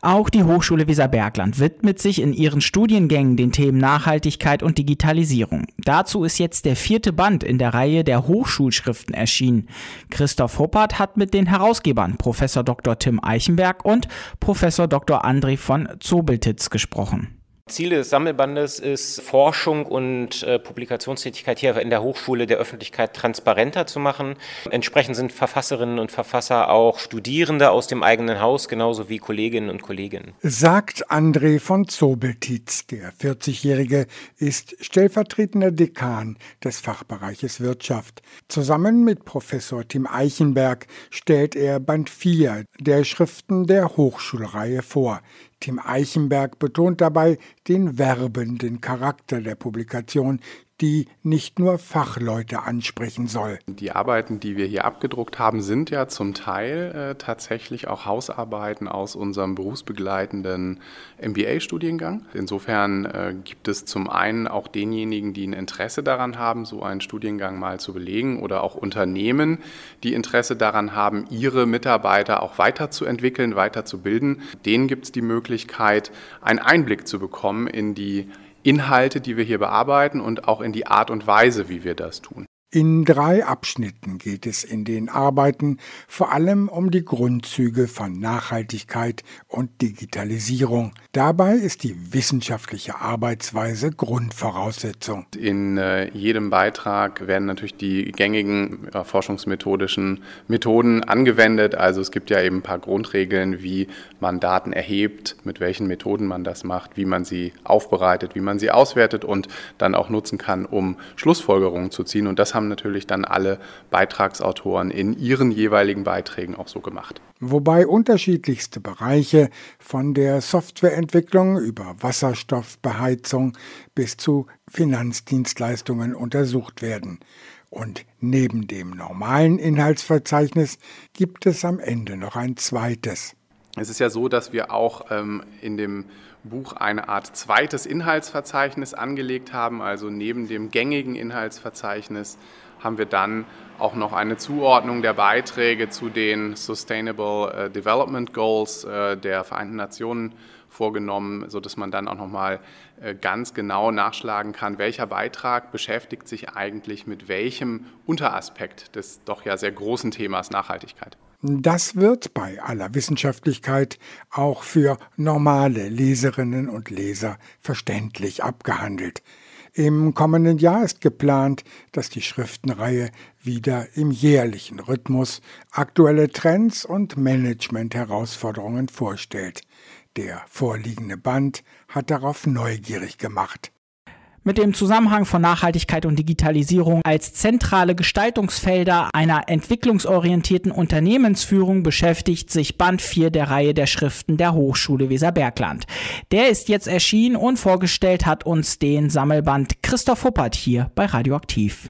Auch die Hochschule Weserbergland widmet sich in ihren Studiengängen den Themen Nachhaltigkeit und Digitalisierung. Dazu ist jetzt der vierte Band in der Reihe der Hochschulschriften erschienen. Christoph Huppert hat mit den Herausgebern Professor Dr. Tim Eichenberg und Professor Dr. André von Zobeltitz gesprochen. Ziel des Sammelbandes ist, Forschung und äh, Publikationstätigkeit hier in der Hochschule der Öffentlichkeit transparenter zu machen. Entsprechend sind Verfasserinnen und Verfasser auch Studierende aus dem eigenen Haus, genauso wie Kolleginnen und Kollegen. Sagt André von Zobeltitz. Der 40-Jährige ist stellvertretender Dekan des Fachbereiches Wirtschaft. Zusammen mit Professor Tim Eichenberg stellt er Band 4 der Schriften der Hochschulreihe vor. Tim Eichenberg betont dabei den werbenden Charakter der Publikation, die nicht nur Fachleute ansprechen soll. Die Arbeiten, die wir hier abgedruckt haben, sind ja zum Teil äh, tatsächlich auch Hausarbeiten aus unserem berufsbegleitenden MBA-Studiengang. Insofern äh, gibt es zum einen auch denjenigen, die ein Interesse daran haben, so einen Studiengang mal zu belegen oder auch Unternehmen, die Interesse daran haben, ihre Mitarbeiter auch weiterzuentwickeln, weiterzubilden. Denen gibt es die Möglichkeit, einen Einblick zu bekommen in die Inhalte, die wir hier bearbeiten und auch in die Art und Weise, wie wir das tun. In drei Abschnitten geht es in den Arbeiten vor allem um die Grundzüge von Nachhaltigkeit und Digitalisierung. Dabei ist die wissenschaftliche Arbeitsweise Grundvoraussetzung. In äh, jedem Beitrag werden natürlich die gängigen äh, forschungsmethodischen Methoden angewendet. Also es gibt ja eben ein paar Grundregeln, wie man Daten erhebt, mit welchen Methoden man das macht, wie man sie aufbereitet, wie man sie auswertet und dann auch nutzen kann, um Schlussfolgerungen zu ziehen. Und das haben natürlich dann alle Beitragsautoren in ihren jeweiligen Beiträgen auch so gemacht. Wobei unterschiedlichste Bereiche von der Softwareentwicklung über Wasserstoffbeheizung bis zu Finanzdienstleistungen untersucht werden. Und neben dem normalen Inhaltsverzeichnis gibt es am Ende noch ein zweites. Es ist ja so, dass wir auch ähm, in dem Buch eine Art zweites Inhaltsverzeichnis angelegt haben. Also neben dem gängigen Inhaltsverzeichnis haben wir dann auch noch eine Zuordnung der Beiträge zu den Sustainable äh, Development Goals äh, der Vereinten Nationen vorgenommen, sodass man dann auch nochmal äh, ganz genau nachschlagen kann, welcher Beitrag beschäftigt sich eigentlich mit welchem Unteraspekt des doch ja sehr großen Themas Nachhaltigkeit. Das wird bei aller Wissenschaftlichkeit auch für normale Leserinnen und Leser verständlich abgehandelt. Im kommenden Jahr ist geplant, dass die Schriftenreihe wieder im jährlichen Rhythmus aktuelle Trends und Management-Herausforderungen vorstellt. Der vorliegende Band hat darauf neugierig gemacht. Mit dem Zusammenhang von Nachhaltigkeit und Digitalisierung als zentrale Gestaltungsfelder einer entwicklungsorientierten Unternehmensführung beschäftigt sich Band 4 der Reihe der Schriften der Hochschule Weserbergland. Der ist jetzt erschienen und vorgestellt hat uns den Sammelband Christoph Huppert hier bei Radioaktiv.